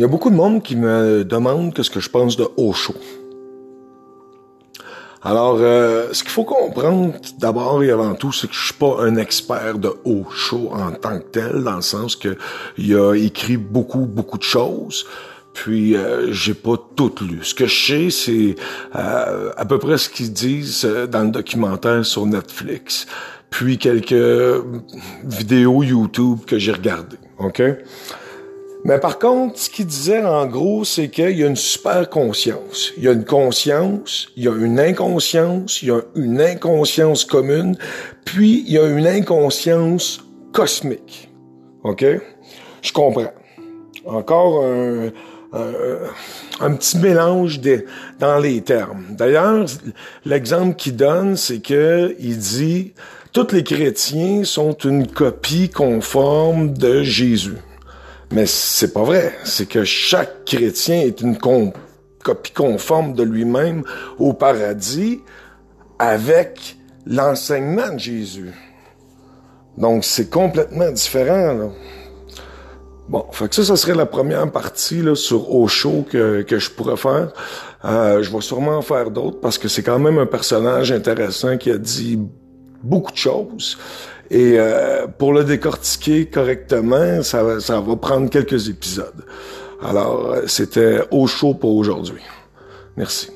Il y a beaucoup de monde qui me demande qu'est-ce que je pense de Osho. Alors, euh, ce qu'il faut comprendre d'abord et avant tout, c'est que je suis pas un expert de Osho en tant que tel, dans le sens que il a écrit beaucoup, beaucoup de choses. Puis euh, j'ai pas tout lu. Ce que je sais, c'est euh, à peu près ce qu'ils disent euh, dans le documentaire sur Netflix. Puis quelques vidéos YouTube que j'ai regardées. OK? Mais par contre, ce qu'il disait en gros, c'est qu'il y a une super conscience. Il y a une conscience, il y a une inconscience, il y a une inconscience commune, puis il y a une inconscience cosmique. OK? Je comprends. Encore un, un, petit mélange dans les termes. D'ailleurs, l'exemple qu'il donne, c'est que il dit tous les chrétiens sont une copie conforme de Jésus. Mais c'est pas vrai. C'est que chaque chrétien est une copie conforme de lui-même au paradis avec l'enseignement de Jésus. Donc c'est complètement différent. Là. Bon, fait que ça, ça serait la première partie là, sur Osho que, que je pourrais faire. Euh, je vais sûrement en faire d'autres parce que c'est quand même un personnage intéressant qui a dit beaucoup de choses. Et euh, pour le décortiquer correctement, ça, va, ça va prendre quelques épisodes. Alors, euh, c'était Osho pour aujourd'hui. Merci.